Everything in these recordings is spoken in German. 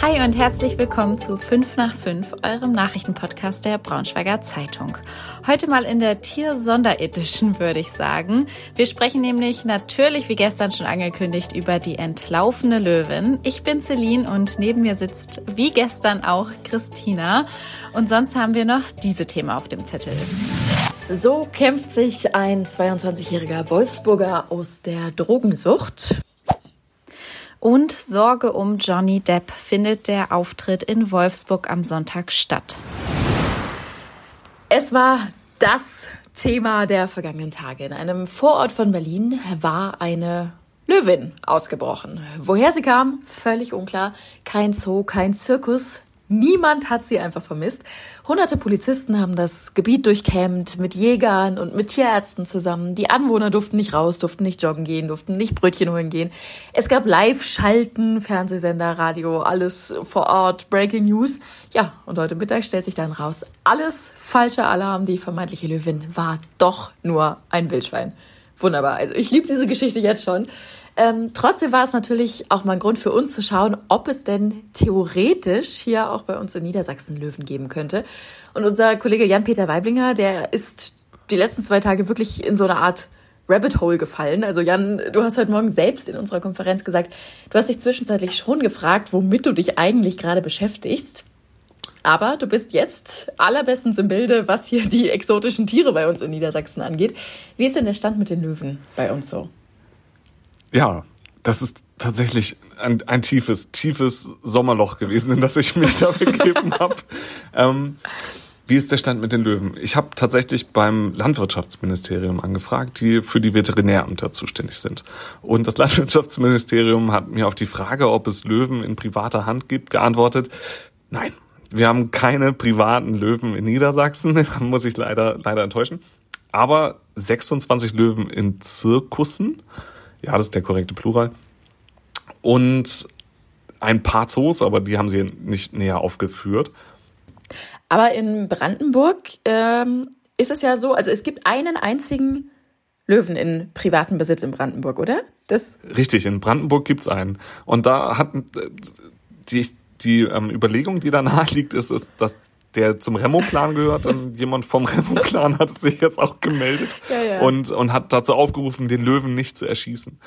Hi und herzlich willkommen zu 5 nach 5, eurem Nachrichtenpodcast der Braunschweiger Zeitung. Heute mal in der Tier-Sonderedition, würde ich sagen. Wir sprechen nämlich natürlich, wie gestern schon angekündigt, über die entlaufene Löwin. Ich bin Celine und neben mir sitzt wie gestern auch Christina. Und sonst haben wir noch diese Themen auf dem Zettel. So kämpft sich ein 22-jähriger Wolfsburger aus der Drogensucht. Und Sorge um Johnny Depp findet der Auftritt in Wolfsburg am Sonntag statt. Es war das Thema der vergangenen Tage. In einem Vorort von Berlin war eine Löwin ausgebrochen. Woher sie kam, völlig unklar. Kein Zoo, kein Zirkus, Niemand hat sie einfach vermisst. Hunderte Polizisten haben das Gebiet durchkämmt mit Jägern und mit Tierärzten zusammen. Die Anwohner durften nicht raus, durften nicht joggen gehen, durften nicht Brötchen holen gehen. Es gab Live-Schalten, Fernsehsender, Radio, alles vor Ort, Breaking News. Ja, und heute Mittag stellt sich dann raus, alles falscher Alarm. Die vermeintliche Löwin war doch nur ein Wildschwein. Wunderbar. Also ich liebe diese Geschichte jetzt schon. Ähm, trotzdem war es natürlich auch mal ein Grund für uns zu schauen, ob es denn theoretisch hier auch bei uns in Niedersachsen Löwen geben könnte. Und unser Kollege Jan-Peter Weiblinger, der ist die letzten zwei Tage wirklich in so eine Art Rabbit Hole gefallen. Also Jan, du hast heute Morgen selbst in unserer Konferenz gesagt, du hast dich zwischenzeitlich schon gefragt, womit du dich eigentlich gerade beschäftigst. Aber du bist jetzt allerbestens im Bilde, was hier die exotischen Tiere bei uns in Niedersachsen angeht. Wie ist denn der Stand mit den Löwen bei uns so? Ja, das ist tatsächlich ein, ein tiefes, tiefes Sommerloch gewesen, in das ich mich da begeben habe. Ähm, wie ist der Stand mit den Löwen? Ich habe tatsächlich beim Landwirtschaftsministerium angefragt, die für die Veterinärämter zuständig sind. Und das Landwirtschaftsministerium hat mir auf die Frage, ob es Löwen in privater Hand gibt, geantwortet, nein, wir haben keine privaten Löwen in Niedersachsen, muss ich leider, leider enttäuschen. Aber 26 Löwen in Zirkussen ja, das ist der korrekte Plural. Und ein paar Zoos, aber die haben sie nicht näher aufgeführt. Aber in Brandenburg ähm, ist es ja so, also es gibt einen einzigen Löwen in privatem Besitz in Brandenburg, oder? Das Richtig, in Brandenburg gibt es einen. Und da hat äh, die, die ähm, Überlegung, die danach liegt, ist, ist, dass der zum Remo-Clan gehört und jemand vom Remo-Clan hat sich jetzt auch gemeldet ja, ja. Und, und hat dazu aufgerufen, den Löwen nicht zu erschießen.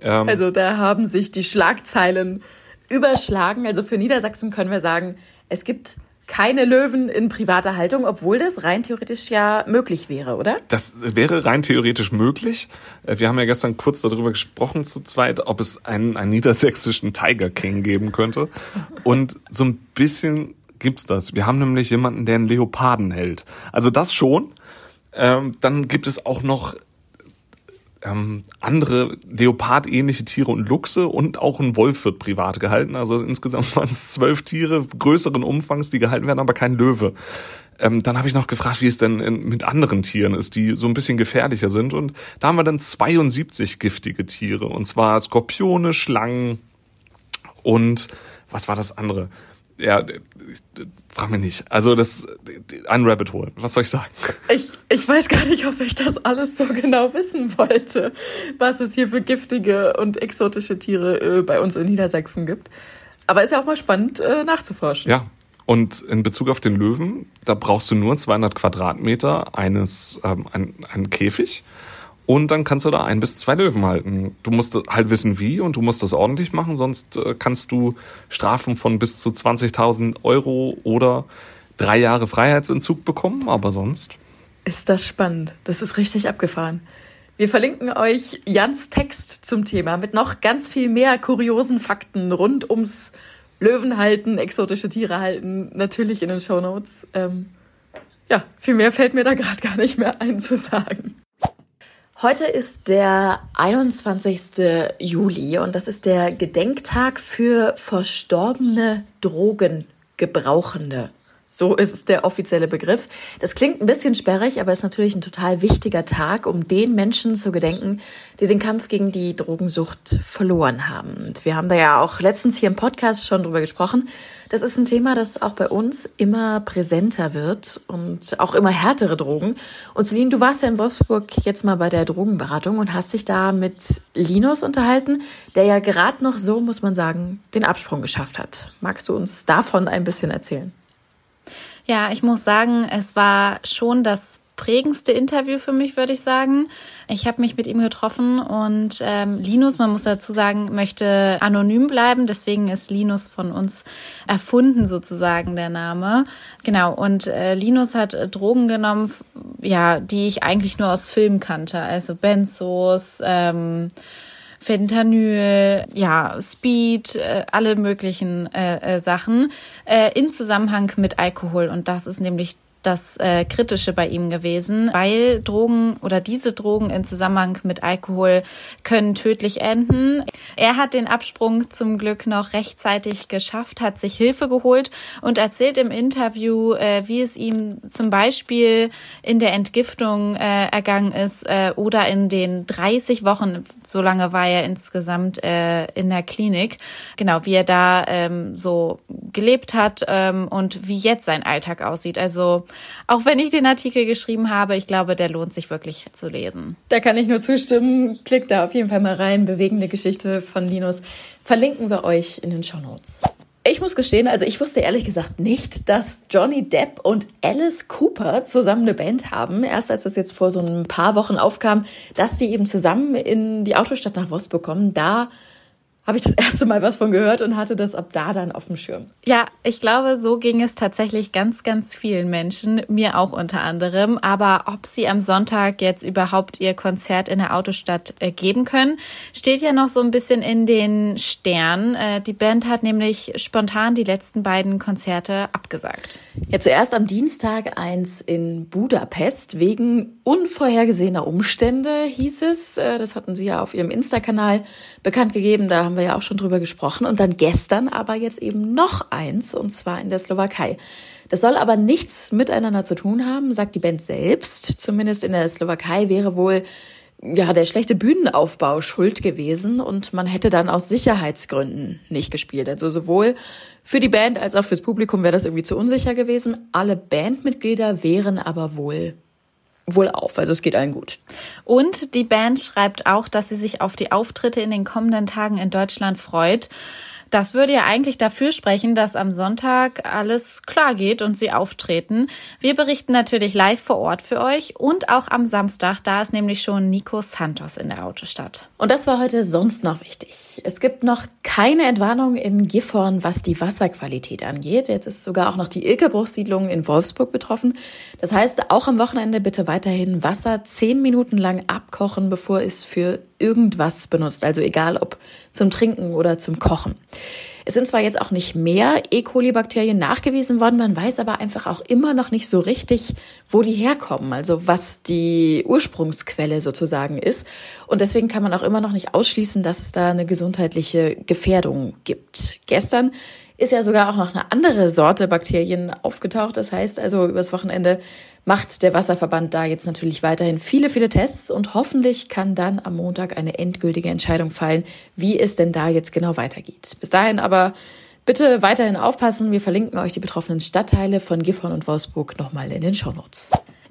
Ähm, also da haben sich die Schlagzeilen überschlagen. Also für Niedersachsen können wir sagen, es gibt keine Löwen in privater Haltung, obwohl das rein theoretisch ja möglich wäre, oder? Das wäre rein theoretisch möglich. Äh, wir haben ja gestern kurz darüber gesprochen zu zweit, ob es einen, einen niedersächsischen Tiger King geben könnte. Und so ein bisschen gibt's das. Wir haben nämlich jemanden, der einen Leoparden hält. Also das schon. Ähm, dann gibt es auch noch ähm, andere Leopard-ähnliche Tiere und Luchse und auch ein Wolf wird privat gehalten. Also insgesamt waren es zwölf Tiere größeren Umfangs, die gehalten werden, aber kein Löwe. Ähm, dann habe ich noch gefragt, wie es denn in, mit anderen Tieren ist, die so ein bisschen gefährlicher sind. Und da haben wir dann 72 giftige Tiere. Und zwar Skorpione, Schlangen und was war das andere? Ja, frag mich nicht. Also das ein Rabbit Hole. Was soll ich sagen? Ich, ich weiß gar nicht, ob ich das alles so genau wissen wollte, was es hier für giftige und exotische Tiere äh, bei uns in Niedersachsen gibt. Aber ist ja auch mal spannend äh, nachzuforschen. Ja. Und in Bezug auf den Löwen, da brauchst du nur 200 Quadratmeter eines ähm, ein, einen Käfig und dann kannst du da ein bis zwei Löwen halten. Du musst halt wissen, wie und du musst das ordentlich machen, sonst äh, kannst du Strafen von bis zu 20.000 Euro oder drei Jahre Freiheitsentzug bekommen, aber sonst. Ist das spannend. Das ist richtig abgefahren. Wir verlinken euch Jans Text zum Thema mit noch ganz viel mehr kuriosen Fakten rund ums Löwen halten, exotische Tiere halten, natürlich in den Shownotes. Ähm, ja, viel mehr fällt mir da gerade gar nicht mehr ein zu sagen. Heute ist der 21. Juli und das ist der Gedenktag für verstorbene Drogengebrauchende. So ist der offizielle Begriff. Das klingt ein bisschen sperrig, aber ist natürlich ein total wichtiger Tag, um den Menschen zu gedenken, die den Kampf gegen die Drogensucht verloren haben. Und wir haben da ja auch letztens hier im Podcast schon drüber gesprochen. Das ist ein Thema, das auch bei uns immer präsenter wird und auch immer härtere Drogen. Und Celine, du warst ja in Wolfsburg jetzt mal bei der Drogenberatung und hast dich da mit Linus unterhalten, der ja gerade noch so, muss man sagen, den Absprung geschafft hat. Magst du uns davon ein bisschen erzählen? Ja, ich muss sagen, es war schon das prägendste Interview für mich, würde ich sagen. Ich habe mich mit ihm getroffen und ähm, Linus, man muss dazu sagen, möchte anonym bleiben. Deswegen ist Linus von uns erfunden, sozusagen der Name. Genau, und äh, Linus hat Drogen genommen, ja, die ich eigentlich nur aus Filmen kannte. Also Benzos, ähm, Fentanyl, ja, Speed, äh, alle möglichen äh, äh, Sachen äh, in Zusammenhang mit Alkohol. Und das ist nämlich das äh, Kritische bei ihm gewesen, weil Drogen oder diese Drogen in Zusammenhang mit Alkohol können tödlich enden. Er hat den Absprung zum Glück noch rechtzeitig geschafft, hat sich Hilfe geholt und erzählt im Interview, äh, wie es ihm zum Beispiel in der Entgiftung äh, ergangen ist äh, oder in den 30 Wochen, so lange war er insgesamt äh, in der Klinik, genau, wie er da ähm, so gelebt hat ähm, und wie jetzt sein Alltag aussieht. Also auch wenn ich den Artikel geschrieben habe, ich glaube, der lohnt sich wirklich zu lesen. Da kann ich nur zustimmen. Klickt da auf jeden Fall mal rein. Bewegende Geschichte von Linus. Verlinken wir euch in den Show Notes. Ich muss gestehen, also ich wusste ehrlich gesagt nicht, dass Johnny Depp und Alice Cooper zusammen eine Band haben. Erst als das jetzt vor so ein paar Wochen aufkam, dass sie eben zusammen in die Autostadt nach Wolfsburg kommen, da habe ich das erste Mal was von gehört und hatte das ab da dann auf dem Schirm. Ja, ich glaube, so ging es tatsächlich ganz, ganz vielen Menschen, mir auch unter anderem. Aber ob sie am Sonntag jetzt überhaupt ihr Konzert in der Autostadt äh, geben können, steht ja noch so ein bisschen in den Sternen. Äh, die Band hat nämlich spontan die letzten beiden Konzerte abgesagt. Ja, zuerst am Dienstag eins in Budapest wegen unvorhergesehener Umstände, hieß es. Äh, das hatten sie ja auf ihrem Insta-Kanal bekannt gegeben. Da haben wir ja auch schon drüber gesprochen. Und dann gestern aber jetzt eben noch eins, und zwar in der Slowakei. Das soll aber nichts miteinander zu tun haben, sagt die Band selbst. Zumindest in der Slowakei wäre wohl ja, der schlechte Bühnenaufbau schuld gewesen und man hätte dann aus Sicherheitsgründen nicht gespielt. Also sowohl für die Band als auch fürs Publikum wäre das irgendwie zu unsicher gewesen. Alle Bandmitglieder wären aber wohl wohl auf. Also es geht allen gut. Und die Band schreibt auch, dass sie sich auf die Auftritte in den kommenden Tagen in Deutschland freut. Das würde ja eigentlich dafür sprechen, dass am Sonntag alles klar geht und sie auftreten. Wir berichten natürlich live vor Ort für euch und auch am Samstag, da ist nämlich schon Nico Santos in der Autostadt. Und das war heute sonst noch wichtig. Es gibt noch keine Entwarnung in Gifhorn, was die Wasserqualität angeht. Jetzt ist sogar auch noch die Ilkebruchsiedlung in Wolfsburg betroffen. Das heißt, auch am Wochenende bitte weiterhin Wasser zehn Minuten lang abkochen, bevor es für irgendwas benutzt. Also egal ob zum Trinken oder zum Kochen. Es sind zwar jetzt auch nicht mehr E. coli-Bakterien nachgewiesen worden, man weiß aber einfach auch immer noch nicht so richtig, wo die herkommen, also was die Ursprungsquelle sozusagen ist. Und deswegen kann man auch immer noch nicht ausschließen, dass es da eine gesundheitliche Gefährdung gibt. Gestern ist ja sogar auch noch eine andere Sorte Bakterien aufgetaucht. Das heißt also, übers Wochenende macht der Wasserverband da jetzt natürlich weiterhin viele, viele Tests und hoffentlich kann dann am Montag eine endgültige Entscheidung fallen, wie es denn da jetzt genau weitergeht. Bis dahin aber bitte weiterhin aufpassen. Wir verlinken euch die betroffenen Stadtteile von Gifhorn und Wolfsburg nochmal in den Shownotes.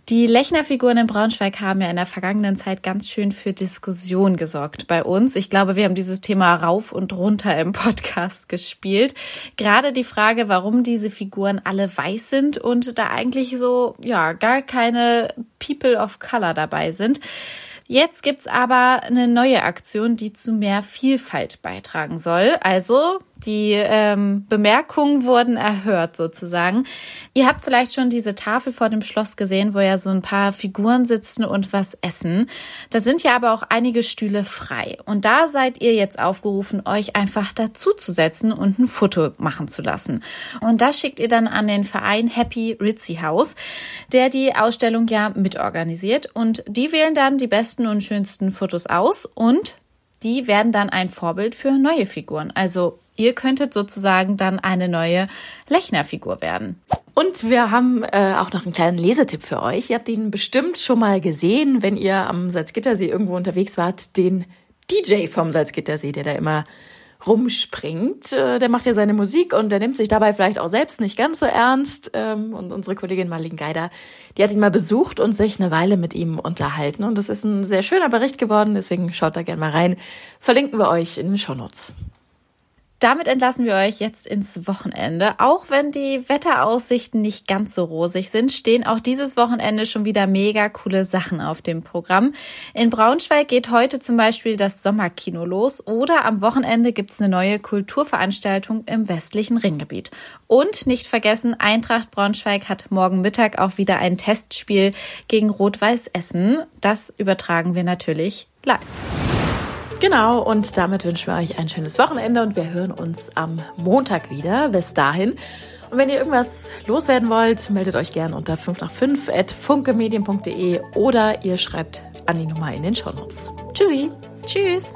Die Lechner-Figuren in Braunschweig haben ja in der vergangenen Zeit ganz schön für Diskussion gesorgt bei uns. Ich glaube, wir haben dieses Thema rauf und runter im Podcast gespielt. Gerade die Frage, warum diese Figuren alle weiß sind und da eigentlich so, ja, gar keine People of Color dabei sind. Jetzt gibt's aber eine neue Aktion, die zu mehr Vielfalt beitragen soll. Also die ähm, Bemerkungen wurden erhört sozusagen. Ihr habt vielleicht schon diese Tafel vor dem Schloss gesehen, wo ja so ein paar Figuren sitzen und was essen. Da sind ja aber auch einige Stühle frei. Und da seid ihr jetzt aufgerufen, euch einfach dazuzusetzen und ein Foto machen zu lassen. Und das schickt ihr dann an den Verein Happy Ritzy House, der die Ausstellung ja mitorganisiert. Und die wählen dann die besten und schönsten Fotos aus und die werden dann ein Vorbild für neue Figuren. Also Ihr könntet sozusagen dann eine neue Lechner-Figur werden. Und wir haben äh, auch noch einen kleinen Lesetipp für euch. Ihr habt ihn bestimmt schon mal gesehen, wenn ihr am Salzgittersee irgendwo unterwegs wart, den DJ vom Salzgittersee, der da immer rumspringt. Äh, der macht ja seine Musik und der nimmt sich dabei vielleicht auch selbst nicht ganz so ernst. Ähm, und unsere Kollegin Marlene Geider, die hat ihn mal besucht und sich eine Weile mit ihm unterhalten. Und das ist ein sehr schöner Bericht geworden, deswegen schaut da gerne mal rein. Verlinken wir euch in den Shownotes. Damit entlassen wir euch jetzt ins Wochenende. Auch wenn die Wetteraussichten nicht ganz so rosig sind, stehen auch dieses Wochenende schon wieder mega coole Sachen auf dem Programm. In Braunschweig geht heute zum Beispiel das Sommerkino los oder am Wochenende gibt's eine neue Kulturveranstaltung im westlichen Ringgebiet. Und nicht vergessen, Eintracht Braunschweig hat morgen Mittag auch wieder ein Testspiel gegen Rot-Weiß Essen. Das übertragen wir natürlich live. Genau, und damit wünschen wir euch ein schönes Wochenende und wir hören uns am Montag wieder. Bis dahin. Und wenn ihr irgendwas loswerden wollt, meldet euch gerne unter 5 nach 5 at funkemedien.de oder ihr schreibt an die Nummer in den Shownotes. Tschüssi. Tschüss.